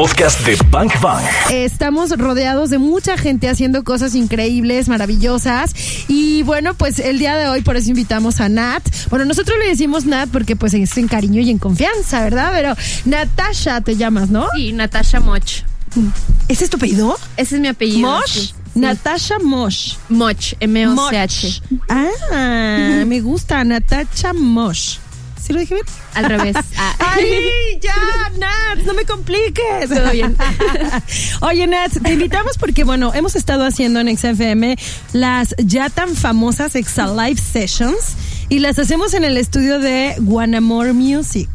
podcast de Bank Bang. Estamos rodeados de mucha gente haciendo cosas increíbles, maravillosas. Y bueno, pues el día de hoy por eso invitamos a Nat. Bueno, nosotros le decimos Nat porque pues es en cariño y en confianza, ¿verdad? Pero Natasha te llamas, ¿no? Sí, Natasha Moch. ¿Ese es tu apellido? Ese es mi apellido. Mosh. sí. Natasha Mosh. Moch, M-O-C-H. Ah, me gusta, Natasha Mosh. ¿Sí lo dije bien? Al revés. Ah. ¡Ay, ya, Nat! ¡No me compliques! Todo bien. Oye, Nat, te invitamos porque, bueno, hemos estado haciendo en XFM las ya tan famosas Exa Live Sessions y las hacemos en el estudio de Guanamore Music.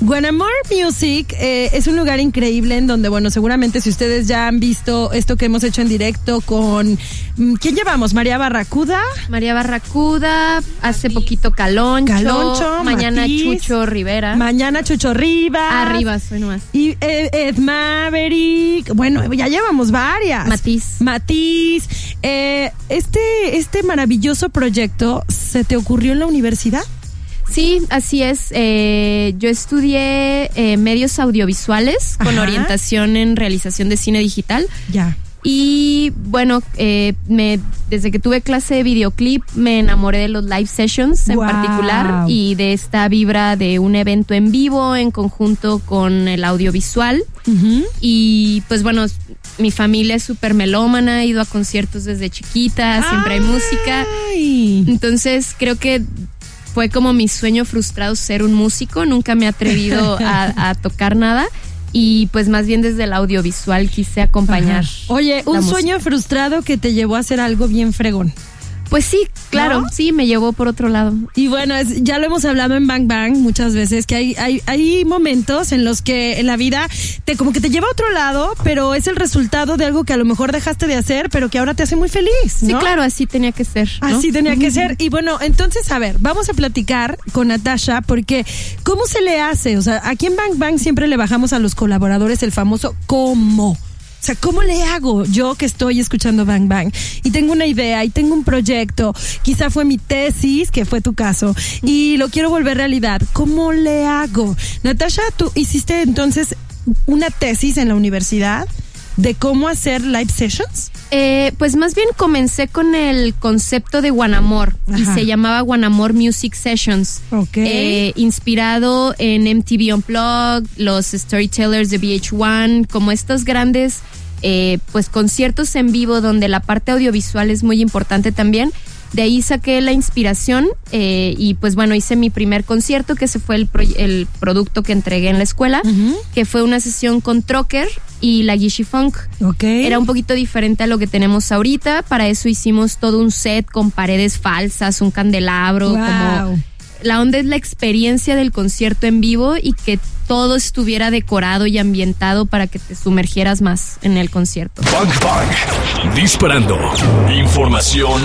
Guanamore Music eh, es un lugar increíble en donde, bueno, seguramente si ustedes ya han visto esto que hemos hecho en directo con... mm, ¿Quién llevamos? María Barracuda. María Barracuda, hace poquito Caloncho. Caloncho, Mañana Matiz. Chucho Rivera. Mañana Chucho Rivas. Arriba, soy nomás. Y eh, Ed Maverick. Bueno, ya llevamos varias. Matiz. Matiz. Eh, este, este maravilloso proyecto se te ocurrió en la universidad. Sí, así es. Eh, yo estudié eh, medios audiovisuales con orientación en realización de cine digital. Ya. Y bueno, eh, me, desde que tuve clase de videoclip me enamoré de los live sessions en Wow. particular y de esta vibra de un evento en vivo en conjunto con el audiovisual. Y pues bueno, mi familia es súper melómana, he ido a conciertos desde chiquita, siempre hay música. Entonces creo que fue como mi sueño frustrado ser un músico, nunca me he atrevido a, a tocar nada y pues más bien desde el audiovisual quise acompañar. Ajá. Oye, un música. sueño frustrado que te llevó a hacer algo bien fregón. Pues sí, claro, ¿No? sí, me llevó por otro lado. Y bueno, es- ya lo hemos hablado en Bang Bang muchas veces, que hay, hay, hay momentos en los que en la vida te como que te lleva a otro lado, pero es el resultado de algo que a lo mejor dejaste de hacer, pero que ahora te hace muy feliz. Sí, ¿no? claro, así tenía que ser. ¿no? Así tenía que ser. Y bueno, entonces, a ver, vamos a platicar con Natasha porque ¿cómo se le hace? O sea, aquí en Bang Bang siempre le bajamos a los colaboradores el famoso ¿cómo? O sea, ¿cómo le hago yo que estoy escuchando Bang Bang? Y tengo una idea y tengo un proyecto. Quizá fue mi tesis, que fue tu caso, y lo quiero volver realidad. ¿Cómo le hago? Natasha, tú hiciste entonces una tesis en la universidad de cómo hacer live sessions. Eh, pues más bien comencé con el concepto de Guanamor y se llamaba Guanamor Music Sessions. Ok. Eh, inspirado en MTV Unplugged, los Storytellers de VH1, como estos grandes eh, pues conciertos en vivo donde la parte audiovisual es muy importante también. De ahí saqué la inspiración eh, y pues bueno, hice mi primer concierto, que ese fue el, el producto que entregué en la escuela, que fue una sesión con Trocker y la Gishi Funk. Ok. Era un poquito diferente a lo que tenemos ahorita. Para eso hicimos todo un set con paredes falsas, un candelabro, Wow. como la onda es la experiencia del concierto en vivo y que todo estuviera decorado y ambientado para que te sumergieras más en el concierto. Bang Bang. Disparando. Información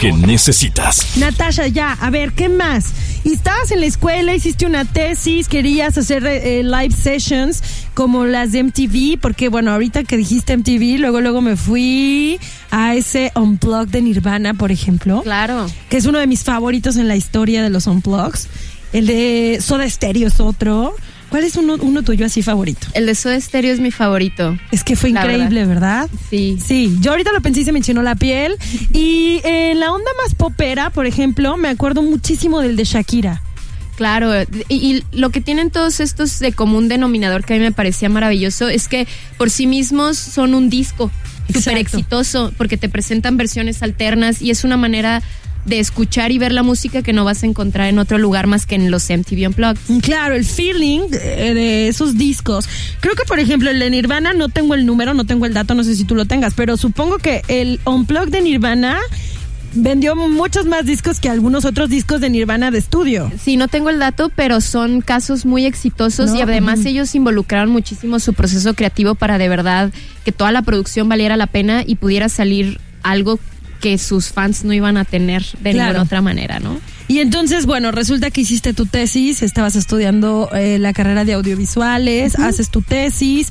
que necesitas. Natasha, ya, a ver, ¿qué más? Y estabas en la escuela, hiciste una tesis, querías hacer eh, live sessions como las de MTV, porque bueno, ahorita que dijiste MTV, luego luego me fui a ese Unplug de Nirvana, por ejemplo, Claro. que es uno de mis favoritos en la historia de los El de Soda Stereo es otro. ¿Cuál es uno, uno tuyo así favorito? El de Soda Stereo es mi favorito. Es que fue increíble, ¿verdad? Sí. Sí, yo ahorita lo pensé y se me enchinó la piel. Y en la onda más popera, por ejemplo, me acuerdo muchísimo del de Shakira. Claro, y, y lo que tienen todos estos de común denominador que a mí me parecía maravilloso es que por sí mismos son un disco súper exitoso porque te presentan versiones alternas y es una manera de escuchar y ver la música que no vas a encontrar en otro lugar más que en los MTV Unplugged. Claro, el feeling de, esos discos. Creo que, por ejemplo, el de Nirvana, no tengo el número, no tengo el dato, no sé si tú lo tengas, pero supongo que el Unplug de Nirvana vendió muchos más discos que algunos otros discos de Nirvana de estudio. Sí, no tengo el dato, pero son casos muy exitosos No, y además ellos involucraron muchísimo su proceso creativo para de verdad que toda la producción valiera la pena y pudiera salir algo que sus fans no iban a tener de Claro. ninguna otra manera, ¿no? Y entonces, bueno, resulta que hiciste tu tesis, estabas estudiando eh, la carrera de audiovisuales, haces tu tesis.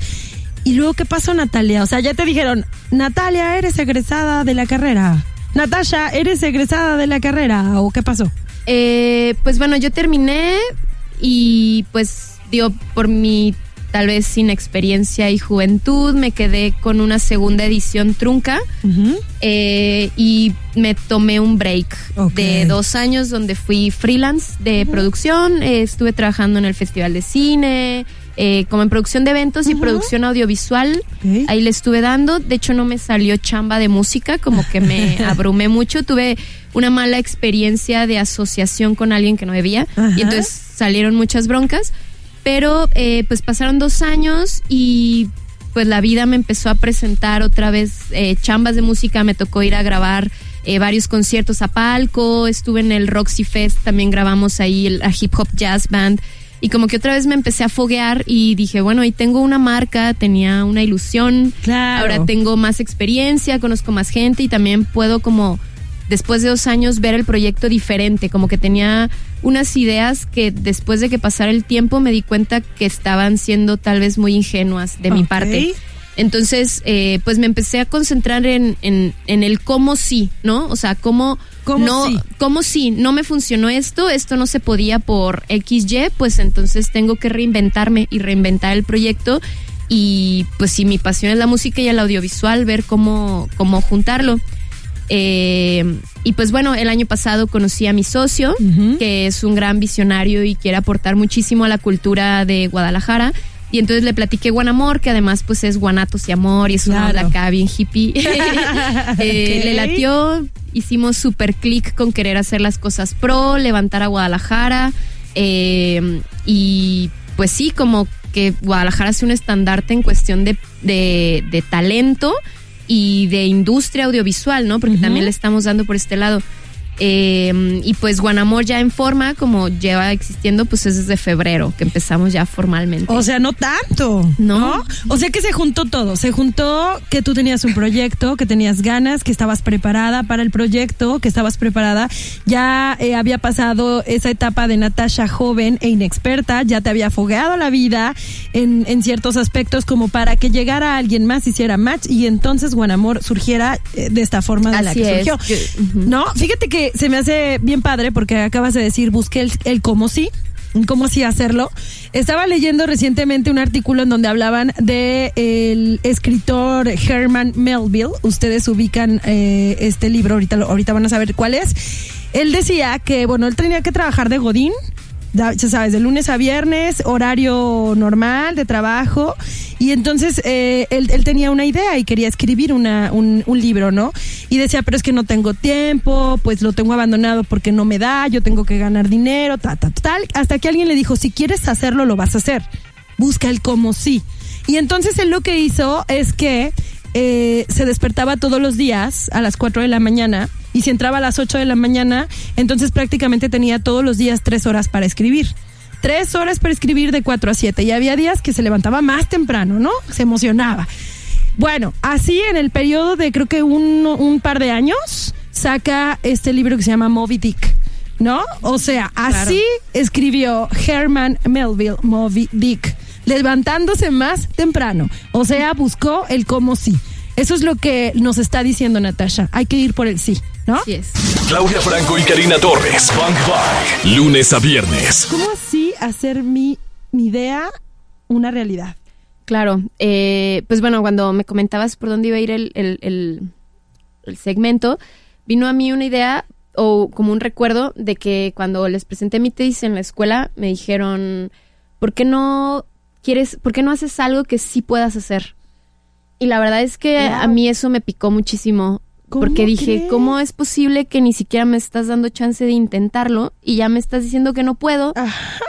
¿Y luego qué pasó, Natalia? O sea, ya te dijeron, Natalia, eres egresada de la carrera. Natasha, eres egresada de la carrera. ¿O qué pasó? Eh, pues bueno, yo terminé y pues digo, por mi tal vez sin experiencia y juventud, me quedé con una segunda edición trunca eh, y me tomé un break de dos años donde fui freelance de producción, eh, estuve trabajando en el Festival de Cine, eh, como en producción de eventos y producción audiovisual, ahí le estuve dando, de hecho no me salió chamba de música, como que me abrumé mucho, tuve una mala experiencia de asociación con alguien que no debía Ajá. y entonces salieron muchas broncas, pero eh, pues pasaron dos años y pues la vida me empezó a presentar otra vez eh, chambas de música, me tocó ir a grabar eh, varios conciertos a palco, estuve en el Roxy Fest, también grabamos ahí el, a Hip Hop Jazz Band. Y como que otra vez me empecé a foguear y dije, bueno, y tengo una marca, tenía una ilusión, Claro. ahora tengo más experiencia, conozco más gente y también puedo como después de dos años ver el proyecto diferente, como que tenía unas ideas que después de que pasara el tiempo me di cuenta que estaban siendo tal vez muy ingenuas de mi parte. Entonces, eh, pues me empecé a concentrar en, en, en el cómo sí, ¿no? O sea, cómo, ¿Cómo no, sí? cómo sí, no me funcionó esto, esto no se podía por XY, pues entonces tengo que reinventarme y reinventar el proyecto. Y pues si mi pasión es la música y el audiovisual, ver cómo, cómo juntarlo. Eh, y pues bueno, el año pasado conocí a mi socio, que es un gran visionario y quiere aportar muchísimo a la cultura de Guadalajara. Y entonces le platiqué Guanamor, que además pues es guanatos y amor y es una Claro. onda acá bien hippie. Eh. Le latió, hicimos super clic con querer hacer las cosas pro, levantar a Guadalajara. eh, y pues sí, como que Guadalajara es un estandarte en cuestión de, de, de talento y de industria audiovisual, ¿no? Porque también le estamos dando por este lado. Eh, y pues Guanamor ya en forma, como lleva existiendo, pues es desde febrero que empezamos ya formalmente. O sea, no tanto. No. O sea que se juntó todo. Se juntó que tú tenías un proyecto, que tenías ganas, que estabas preparada para el proyecto, que estabas preparada. Ya eh, había pasado esa etapa de Natasha joven e inexperta, ya te había fogueado la vida en, en ciertos aspectos como para que llegara alguien más, hiciera match y entonces Guanamor surgiera eh, de esta forma de la Así que es. surgió. Yo-. No, fíjate que se me hace bien padre porque acabas de decir, busqué el, el cómo sí, cómo sí hacerlo. Estaba leyendo recientemente un artículo en donde hablaban de el escritor Herman Melville. Ustedes ubican eh, este libro, ahorita, ahorita van a saber cuál es. Él decía que, bueno, él tenía que trabajar de Godín, ya sabes, de lunes a viernes, horario normal de trabajo. Y entonces eh, él, él tenía una idea y quería escribir una, un, un libro, ¿no? Y decía, pero es que no tengo tiempo, pues lo tengo abandonado porque no me da, yo tengo que ganar dinero, ta, ta, tal. Hasta que alguien le dijo, si quieres hacerlo, lo vas a hacer. Busca el cómo sí. Y entonces él lo que hizo es que eh, se despertaba todos los días a las 4 de la mañana y si entraba a las 8 de la mañana, entonces prácticamente tenía todos los días tres horas para escribir. Tres horas para escribir de 4 a 7 y había días que se levantaba más temprano, ¿no? Se emocionaba. Bueno, así en el periodo de creo que un, un par de años saca este libro que se llama Moby Dick. ¿No? O sea, así escribió Herman Melville Moby Dick, levantándose más temprano. O sea, buscó el cómo sí. Eso es lo que nos está diciendo Natasha. Hay que ir por el sí, ¿no? Así es. Claudia Franco y Karina Torres. Funk Bang. Lunes a viernes. ¿Cómo así hacer mi, mi idea una realidad? Claro, eh, pues bueno, cuando me comentabas por dónde iba a ir el, el, el- el segmento, vino a mí una idea o como un recuerdo de que cuando les presenté mi tesis en la escuela me dijeron, ¿por qué no quieres, por qué no haces algo que sí puedas hacer? Y la verdad es que Wow. a mí eso me picó muchísimo. ¿Cómo Porque dije, crees? ¿cómo es posible que ni siquiera me estás dando chance de intentarlo y ya me estás diciendo que no puedo?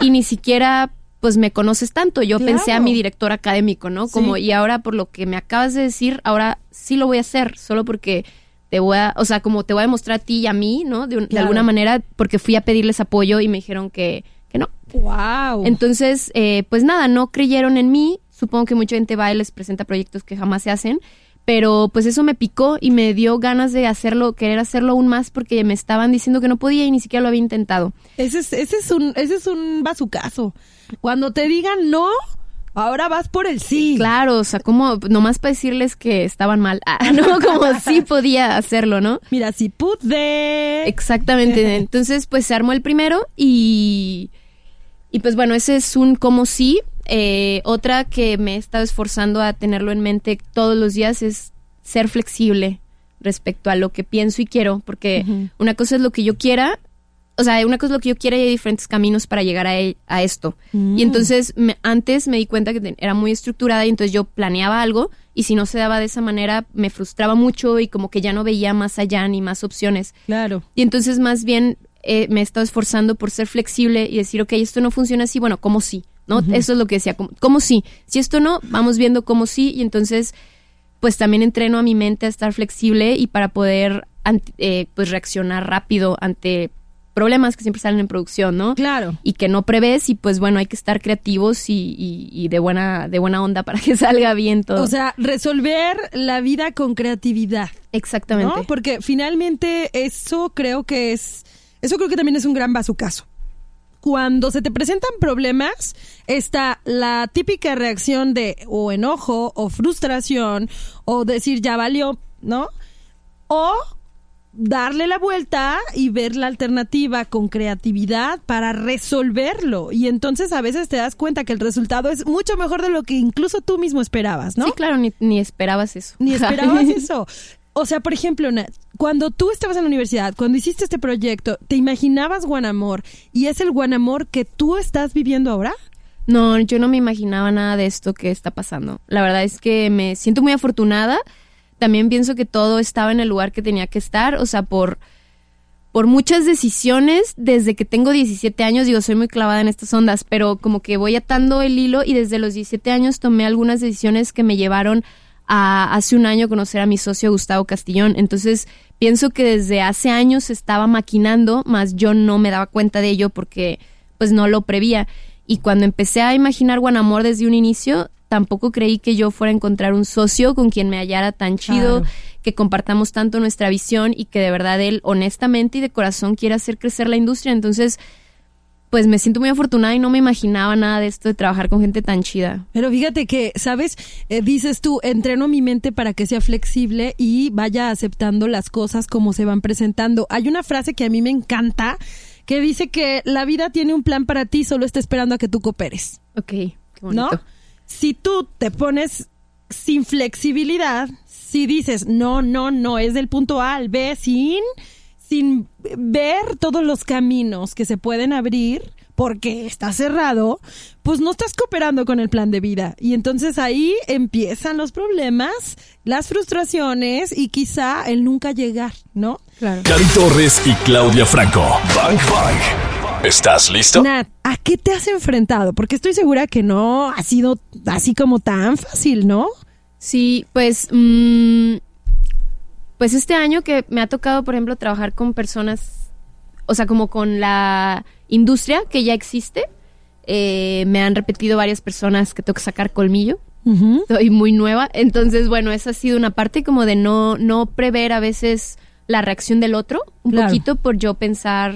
y ni siquiera pues me conoces tanto. Yo Claro. pensé a mi director académico, ¿no? Como, Sí. y ahora por lo que me acabas de decir, ahora sí lo voy a hacer, solo porque te voy a, o sea, como te voy a demostrar a ti y a mí, ¿no? De, un- de alguna manera, porque fui a pedirles apoyo y me dijeron que, que no. Wow. Entonces, eh, pues nada, no creyeron en mí. Supongo que mucha gente va y les presenta proyectos que jamás se hacen. Pero pues eso me picó y me dio ganas de hacerlo, querer hacerlo aún más porque me estaban diciendo que no podía y ni siquiera lo había intentado. ese es, ese es un, ese es un bazucazo. Cuando te digan no, ahora vas por el sí. Claro, o sea, como nomás para decirles que estaban mal. Ah, no, como sí podía hacerlo, ¿no? Mira, si pude. Exactamente. Entonces, pues se armó el primero y. Y pues bueno, ese es un como sí. Eh, otra que me he estado esforzando a tenerlo en mente todos los días es ser flexible respecto a lo que pienso y quiero, porque una cosa es lo que yo quiera o sea, una cosa es lo que yo quiero y hay diferentes caminos para llegar a, e, a esto. Mm. Y entonces antes me di cuenta que era muy estructurada y entonces yo planeaba algo y si no se daba de esa manera me frustraba mucho y como que ya no veía más allá ni más opciones. Claro. Y entonces más bien eh, me he estado esforzando por ser flexible y decir, ok, esto no funciona así, bueno, ¿cómo sí? ¿No? Eso es lo que decía, ¿cómo, cómo sí? Si esto no, vamos viendo cómo sí y entonces pues también entreno a mi mente a estar flexible y para poder eh, pues reaccionar rápido ante problemas que siempre salen en producción, ¿no? Claro. Y que no prevés y pues bueno, hay que estar creativos y, y- y de buena de buena onda para que salga bien todo. O sea, resolver la vida con creatividad. Exactamente. ¿no? Porque finalmente eso creo que es, eso creo que también es un gran bazucazo. Cuando se te presentan problemas, está la típica reacción de o enojo o frustración o decir ya valió, ¿no? O darle la vuelta y ver la alternativa con creatividad para resolverlo. Y entonces a veces te das cuenta que el resultado es mucho mejor de lo que incluso tú mismo esperabas, ¿no? Sí, claro, ni, ni esperabas eso. Ni esperabas eso. O sea, por ejemplo, Nat, cuando tú estabas en la universidad, cuando hiciste este proyecto, ¿te imaginabas Guanamor y es el Guanamor que tú estás viviendo ahora? No, yo no me imaginaba nada de esto que está pasando. La verdad es que me siento muy afortunada. También pienso que todo estaba en el lugar que tenía que estar, o sea, por por muchas decisiones desde que tengo 17 años, digo, soy muy clavada en estas ondas, pero como que voy atando el hilo y desde los 17 años tomé algunas decisiones que me llevaron a hace un año conocer a mi socio Gustavo Castillón. Entonces, pienso que desde hace años se estaba maquinando, más yo no me daba cuenta de ello porque pues no lo prevía. Y cuando empecé a imaginar Guanamor desde un inicio, tampoco creí que yo fuera a encontrar un socio con quien me hallara tan chido, Claro. que compartamos tanto nuestra visión y que de verdad él honestamente y de corazón quiere hacer crecer la industria. Entonces, pues me siento muy afortunada y no me imaginaba nada de esto de trabajar con gente tan chida. Pero fíjate que, ¿sabes? Eh, dices tú, entreno mi mente para que sea flexible y vaya aceptando las cosas como se van presentando. Hay una frase que a mí me encanta que dice que la vida tiene un plan para ti, solo está esperando a que tú cooperes. Ok, qué bonito. ¿no? Si tú te pones sin flexibilidad, si dices, no, no, no, es del punto A al B, sin, sin ver todos los caminos que se pueden abrir, porque está cerrado, pues no estás cooperando con el plan de vida. Y entonces ahí empiezan los problemas, las frustraciones y quizá el nunca llegar, ¿no? Claro. Cari Torres y Claudia Franco. Bang Bang. ¿Estás listo? Nat, ¿a qué te has enfrentado? Porque estoy segura que no ha sido así como tan fácil, ¿no? Sí, pues, mm, pues este año que me ha tocado, por ejemplo, trabajar con personas, o sea, como con la industria que ya existe, eh, me han repetido varias personas que tengo que sacar colmillo. Soy muy nueva, entonces, bueno, esa ha sido una parte como de no, no prever a veces la reacción del otro, un Claro. poquito por yo pensar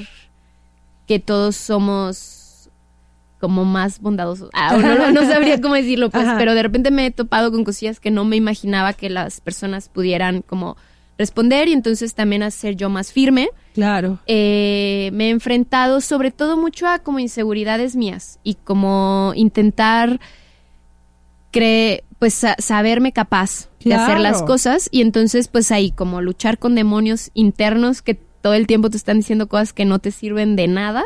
que todos somos como más bondadosos. Ah, no, no, no sabría cómo decirlo, pues, Ajá. pero de repente me he topado con cosillas que no me imaginaba que las personas pudieran como responder y entonces también hacer yo más firme. Claro. Eh, me he enfrentado sobre todo mucho a como inseguridades mías y como intentar cre pues sa- saberme capaz de hacer las cosas y entonces pues ahí como luchar con demonios internos que todo el tiempo te están diciendo cosas que no te sirven de nada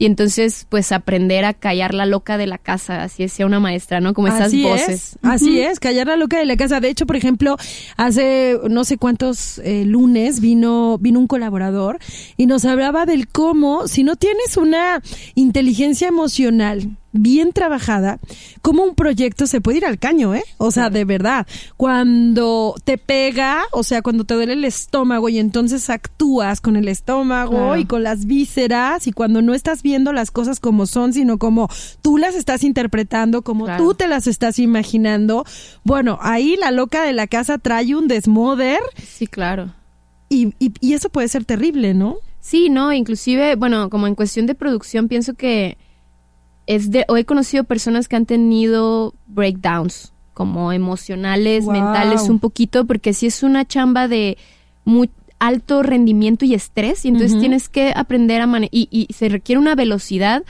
y entonces pues aprender a callar la loca de la casa, así decía una maestra, ¿no? Como esas así voces. Es, así es, callar la loca de la casa. De hecho, por ejemplo, hace no sé cuántos eh, lunes vino, vino un colaborador y nos hablaba del cómo, si no tienes una inteligencia emocional bien trabajada, cómo un proyecto se puede ir al caño, ¿eh? O sea, de verdad, cuando te pega, o sea, cuando te duele el estómago y entonces actúas con el estómago Claro. y con las vísceras y cuando no estás viendo las cosas como son, sino como tú las estás interpretando, como Claro. tú te las estás imaginando. Bueno, ahí la loca de la casa trae un desmoder Sí, claro. y, y, y eso puede ser terrible, ¿no? Sí, no, inclusive, bueno, como en cuestión de producción, pienso que es de, o he conocido personas que han tenido breakdowns, como emocionales, Wow. mentales, un poquito, porque sí es una chamba de muy alto rendimiento y estrés, y entonces tienes que aprender a manejar, y, y se requiere una velocidad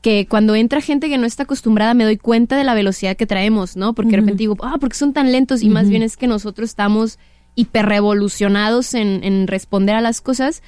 que cuando entra gente que no está acostumbrada me doy cuenta de la velocidad que traemos, ¿no? Porque de repente digo, ah, porque son tan lentos y más bien es que nosotros estamos hiperrevolucionados en, en responder a las cosas.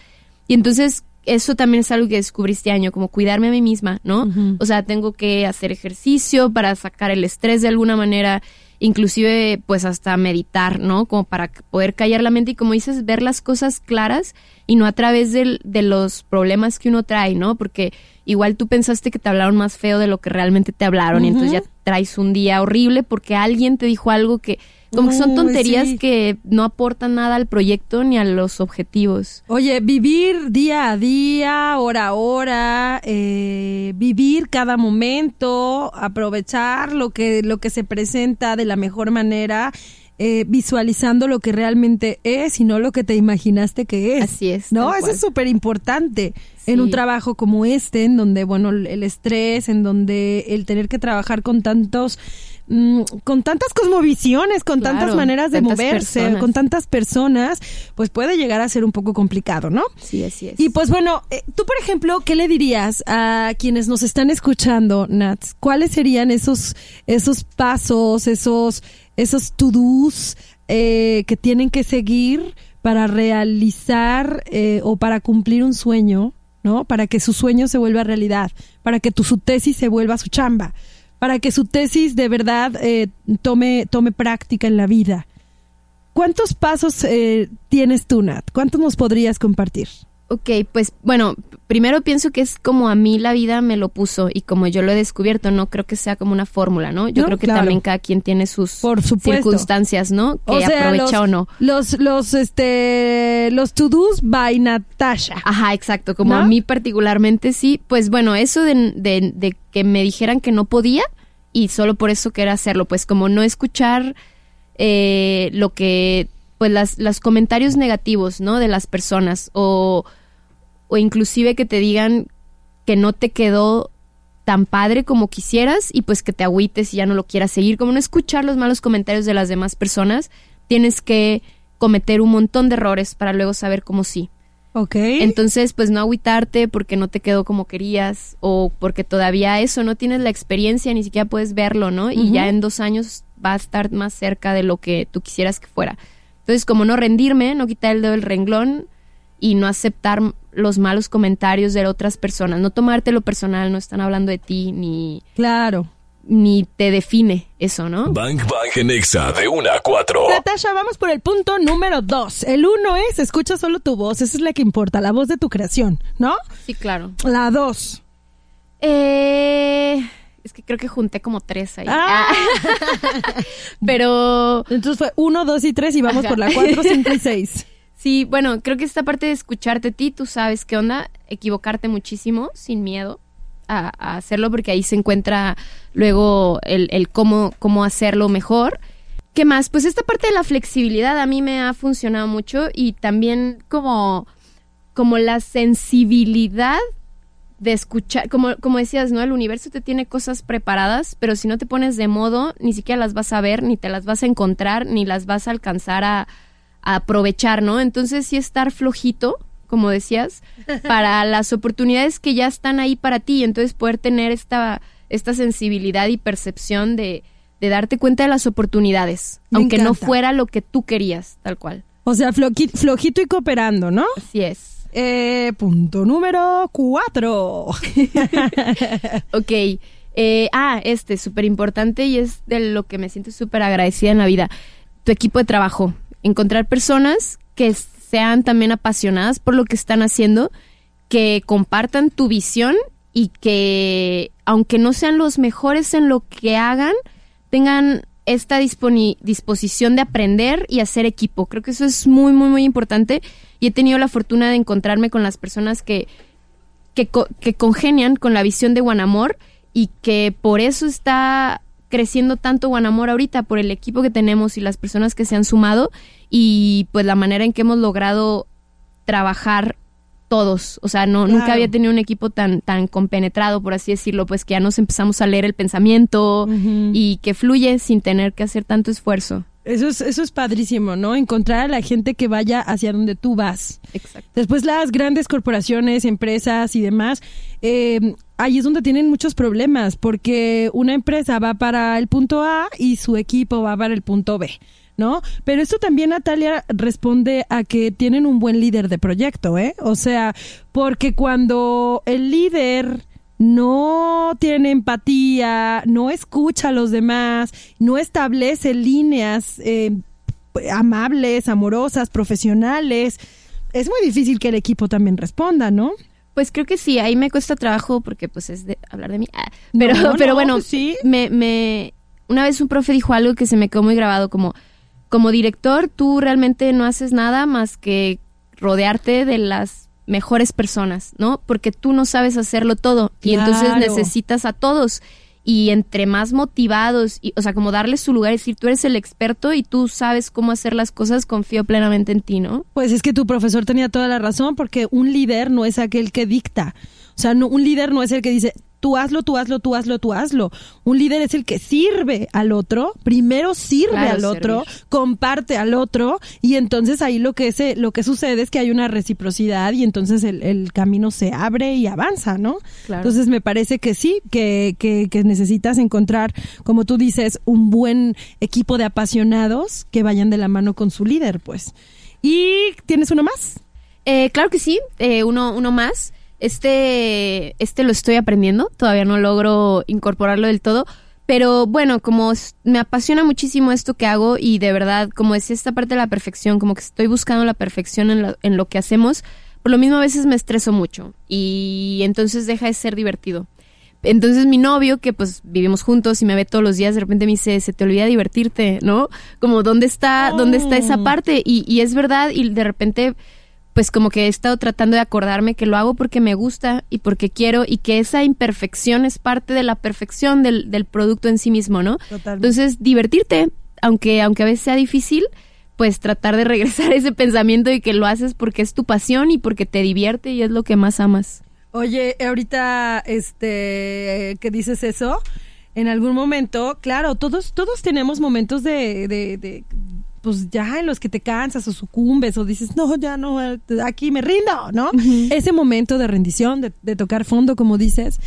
Y entonces eso también es algo que descubrí este año, como cuidarme a mí misma, ¿no? O sea, tengo que hacer ejercicio para sacar el estrés de alguna manera, inclusive pues hasta meditar, ¿no? Como para poder callar la mente y como dices, ver las cosas claras y no a través de, de los problemas que uno trae, ¿no? Porque igual tú pensaste que te hablaron más feo de lo que realmente te hablaron y entonces ya traes un día horrible porque alguien te dijo algo que como que son tonterías que no aportan nada al proyecto ni a los objetivos. Oye, vivir día a día, hora a hora, eh, vivir cada momento, aprovechar lo que, lo que se presenta de la mejor manera. Eh, visualizando lo que realmente es y no lo que te imaginaste que es. Así es. ¿No? Eso es súper importante en un trabajo como este, en donde, bueno, el estrés, en donde el tener que trabajar con tantos Mm, con tantas cosmovisiones, con tantas maneras de moverse, con tantas personas, pues puede llegar a ser un poco complicado, ¿no? Sí, así es. Y pues bueno, eh, tú por ejemplo, ¿qué le dirías a quienes nos están escuchando, Nats? ¿Cuáles serían esos, esos pasos, esos, esos to-dos eh, que tienen que seguir para realizar eh, o para cumplir un sueño, ¿no? Para que su sueño se vuelva realidad, para que tu, su tesis se vuelva su chamba para que su tesis de verdad eh, tome, tome práctica en la vida. ¿Cuántos pasos eh, tienes tú, Nat? ¿Cuántos nos podrías compartir? Ok, pues bueno, primero pienso que es como a mí la vida me lo puso y como yo lo he descubierto, no creo que sea como una fórmula, ¿no? Yo creo que también cada quien tiene sus circunstancias, ¿no? Que aprovecha o no. Los, los, este, los to-dos by Natasha. Ajá, exacto. Como a mí particularmente sí. Pues bueno, eso de, de, que me dijeran que no podía y solo por eso quería hacerlo, pues como no escuchar eh, lo que pues las, los comentarios negativos, ¿no? De las personas o, o inclusive que te digan que no te quedó tan padre como quisieras y pues que te agüites y ya no lo quieras seguir, como no escuchar los malos comentarios de las demás personas, tienes que cometer un montón de errores para luego saber cómo sí. Ok. Entonces, pues no agüitarte porque no te quedó como querías o porque todavía eso, no tienes la experiencia, ni siquiera puedes verlo, ¿no? Y ya en dos años va a estar más cerca de lo que tú quisieras que fuera. Entonces, como no rendirme, no quitar el dedo del renglón y no aceptar los malos comentarios de otras personas, no tomarte lo personal, no están hablando de ti ni Claro. Ni te define eso, ¿no? Bang Bang en Exa de 1 a 4. Natasha, vamos por el punto número 2. El uno es escucha solo tu voz, esa es la que importa, la voz de tu creación, ¿no? Sí, claro. La 2. Eh es que creo que junté como tres ahí. Ah. Pero. Entonces fue uno, dos y tres y vamos por la cuatro, cinco y seis. Sí, bueno, creo que esta parte de escucharte a ti, tú sabes qué onda, equivocarte muchísimo, sin miedo a, hacerlo, porque ahí se encuentra luego el, el cómo, cómo hacerlo mejor. ¿Qué más? Pues esta parte de la flexibilidad a mí me ha funcionado mucho y también como, como la sensibilidad de escuchar, como, como decías, ¿no? El universo te tiene cosas preparadas, pero si no te pones de modo, ni siquiera las vas a ver, ni te las vas a encontrar, ni las vas a alcanzar a, aprovechar, ¿no? Entonces sí estar flojito, como decías, para las oportunidades que ya están ahí para ti, entonces poder tener esta, esta sensibilidad y percepción de, de darte cuenta de las oportunidades, aunque no fuera lo que tú querías, tal cual. O sea, flojito y cooperando, ¿no? Así es. Eh, punto número cuatro. ok. Eh, ah, este, súper importante y es de lo que me siento súper agradecida en la vida. Tu equipo de trabajo. Encontrar personas que sean también apasionadas por lo que están haciendo, que compartan tu visión y que, aunque no sean los mejores en lo que hagan, tengan esta disposición de aprender y hacer equipo. Creo que eso es muy, muy, muy importante y he tenido la fortuna de encontrarme con las personas que, que, que congenian con la visión de Guanamor y que por eso está creciendo tanto Guanamor ahorita, por el equipo que tenemos y las personas que se han sumado y pues la manera en que hemos logrado trabajar todos, o sea, no nunca había tenido un equipo tan tan compenetrado, por así decirlo, pues que ya nos empezamos a leer el pensamiento y que fluye sin tener que hacer tanto esfuerzo. Eso es, eso es padrísimo, ¿no? Encontrar a la gente que vaya hacia donde tú vas. Exacto. Después las grandes corporaciones, empresas y demás, eh, ahí es donde tienen muchos problemas, porque una empresa va para el punto A y su equipo va para el punto B. ¿No? Pero esto también, Natalia, responde a que tienen un buen líder de proyecto, ¿eh? O sea, porque cuando el líder no tiene empatía, no escucha a los demás, no establece líneas eh, amables, amorosas, profesionales, es muy difícil que el equipo también responda, ¿no? Pues creo que sí, ahí me cuesta trabajo porque pues es de hablar de mí. Ah, pero, No, pero no, bueno, pues sí. me, me, una vez un profe dijo algo que se me quedó muy grabado, como, como director, tú realmente no haces nada más que rodearte de las mejores personas, ¿no? Porque tú no sabes hacerlo todo y entonces necesitas a todos. Y entre más motivados, y, o sea, como darles su lugar, y decir, tú eres el experto y tú sabes cómo hacer las cosas, confío plenamente en ti, ¿no? Pues es que tu profesor tenía toda la razón, porque un líder no es aquel que dicta. O sea, no, un líder no es el que dice, tú hazlo, tú hazlo, tú hazlo, tú hazlo. Un líder es el que sirve al otro, primero sirve Claro, al otro, servir. comparte al otro, y entonces ahí lo que, se, lo que sucede es que hay una reciprocidad y entonces el, el camino se abre y avanza, ¿no? Claro. Entonces me parece que sí, que, que, que necesitas encontrar, como tú dices, un buen equipo de apasionados que vayan de la mano con su líder, pues. ¿Y tienes uno más? Eh, claro que sí, eh, uno, uno más. Este, este lo estoy aprendiendo, todavía no logro incorporarlo del todo, pero bueno, como me apasiona muchísimo esto que hago y de verdad, como es esta parte de la perfección, como que estoy buscando la perfección en lo, en lo que hacemos, por lo mismo a veces me estreso mucho y entonces deja de ser divertido. Entonces mi novio, que pues vivimos juntos y me ve todos los días, de repente me dice, se te olvida divertirte, ¿no? Como, ¿dónde está, dónde está esa Oh. parte? Y, y es verdad, y de repente, pues como que he estado tratando de acordarme que lo hago porque me gusta y porque quiero y que esa imperfección es parte de la perfección del, del producto en sí mismo, ¿no? Totalmente. Entonces, divertirte, aunque, aunque a veces sea difícil, pues tratar de regresar a ese pensamiento de que lo haces porque es tu pasión y porque te divierte y es lo que más amas. Oye, ahorita, este, que dices eso, en algún momento, claro, todos, todos tenemos momentos de, de, de, pues ya en los que te cansas o sucumbes o dices, no, ya no, aquí me rindo, ¿no? Ese momento de rendición, de, de tocar fondo, como dices,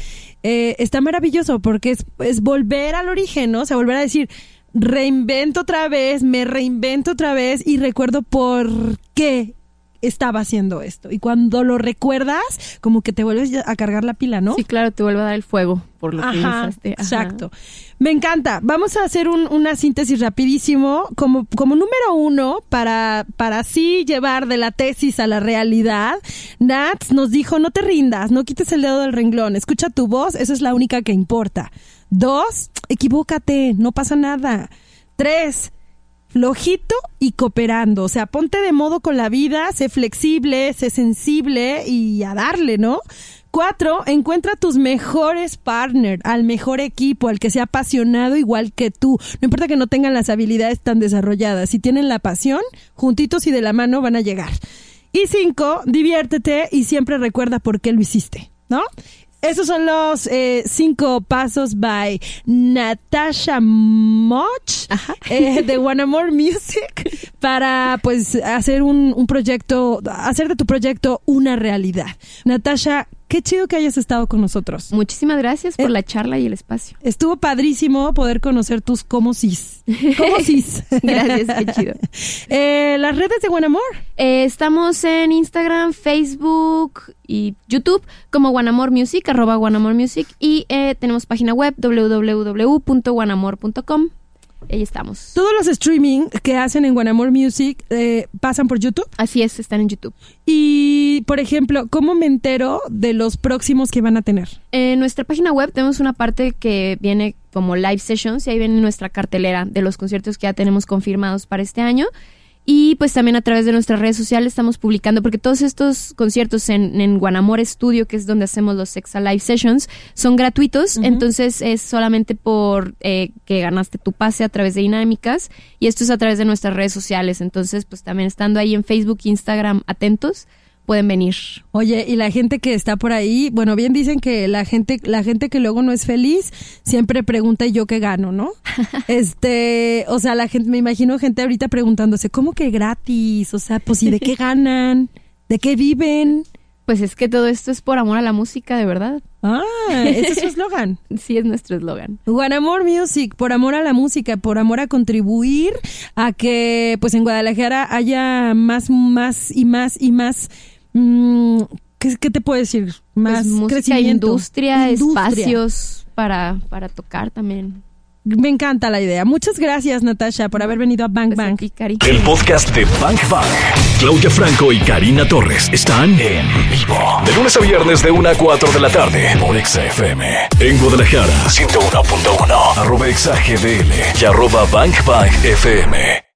eh, está maravilloso porque es, es volver al origen, ¿no? O sea, volver a decir, reinvento otra vez, me reinvento otra vez y recuerdo por qué estaba haciendo esto. Y cuando lo recuerdas, como que te vuelves a cargar la pila, ¿no? Sí, claro, te vuelve a dar el fuego por lo que iniciaste. Ajá. exacto. Me encanta. Vamos a hacer un- una síntesis rapidísimo. Como, como número uno, para, para así llevar de la tesis a la realidad, Nats nos dijo, no te rindas, no quites el dedo del renglón, escucha tu voz, esa es la única que importa. Dos, equivócate, no pasa nada. Tres, flojito y cooperando. O sea, ponte de modo con la vida, sé flexible, sé sensible y a darle, ¿no? Cuatro, encuentra tus mejores partners, al mejor equipo, al que sea apasionado igual que tú. No importa que no tengan las habilidades tan desarrolladas. Si tienen la pasión, juntitos y de la mano van a llegar. Y cinco, diviértete y siempre recuerda por qué lo hiciste, ¿no? Esos son los eh, cinco pasos by Natasha Moch eh, de One More Music para pues hacer un, un proyecto, hacer de tu proyecto una realidad. Natasha, qué chido que hayas estado con nosotros. Muchísimas gracias por Eh. la charla y el espacio. Estuvo padrísimo poder conocer tus cómo sis. ¿Cómo sis? Gracias, qué chido. Eh, las redes de One More. Eh, estamos en Instagram, Facebook y YouTube como Guanamor Music, arroba Guanamor Music. Y eh, tenemos página web www.guanamor.com. Ahí estamos. Todos los streaming que hacen en More Music eh, pasan por YouTube. Así es, están en YouTube. Y, por ejemplo, ¿cómo me entero de los próximos que van a tener? En nuestra página web tenemos una parte que viene como live sessions y ahí viene nuestra cartelera de los conciertos que ya tenemos confirmados para este año. Y pues también a través de nuestras redes sociales estamos publicando, porque todos estos conciertos en, en Guanamor Studio, que es donde hacemos los Sexa Live Sessions, son gratuitos, entonces es solamente por eh, que ganaste tu pase a través de dinámicas. Y esto es a través de nuestras redes sociales, entonces pues también estando ahí en Facebook e Instagram atentos, pueden venir. Oye, y la gente que está por ahí, bueno, bien dicen que la gente, la gente que luego no es feliz, siempre pregunta ¿y yo qué gano, ¿no? este, o sea, la gente, me imagino gente ahorita preguntándose, ¿cómo que gratis? O sea, pues ¿y de qué ganan? ¿De qué viven? Pues es que todo esto es por amor a la música, de verdad. Ah, ese es su eslogan. sí, es nuestro eslogan. One Amor Music, por amor a la música, por amor a contribuir a que pues en Guadalajara haya más, más y más y más... Mm, ¿qué, ¿qué, te puedo decir? Más pues música, crecimiento. Industria, industria, espacios para, para tocar también. Me encanta la idea. Muchas gracias, Natasha, por haber venido a Bang Pues a Bang. ti, Cari. El podcast de Bang Bang. Claudia Franco y Karina Torres están en vivo. De lunes a viernes de 1 a 4 de la tarde por Exa FM. En Guadalajara, 101.1. Arroba Exa GDL y arroba Bang Bang FM.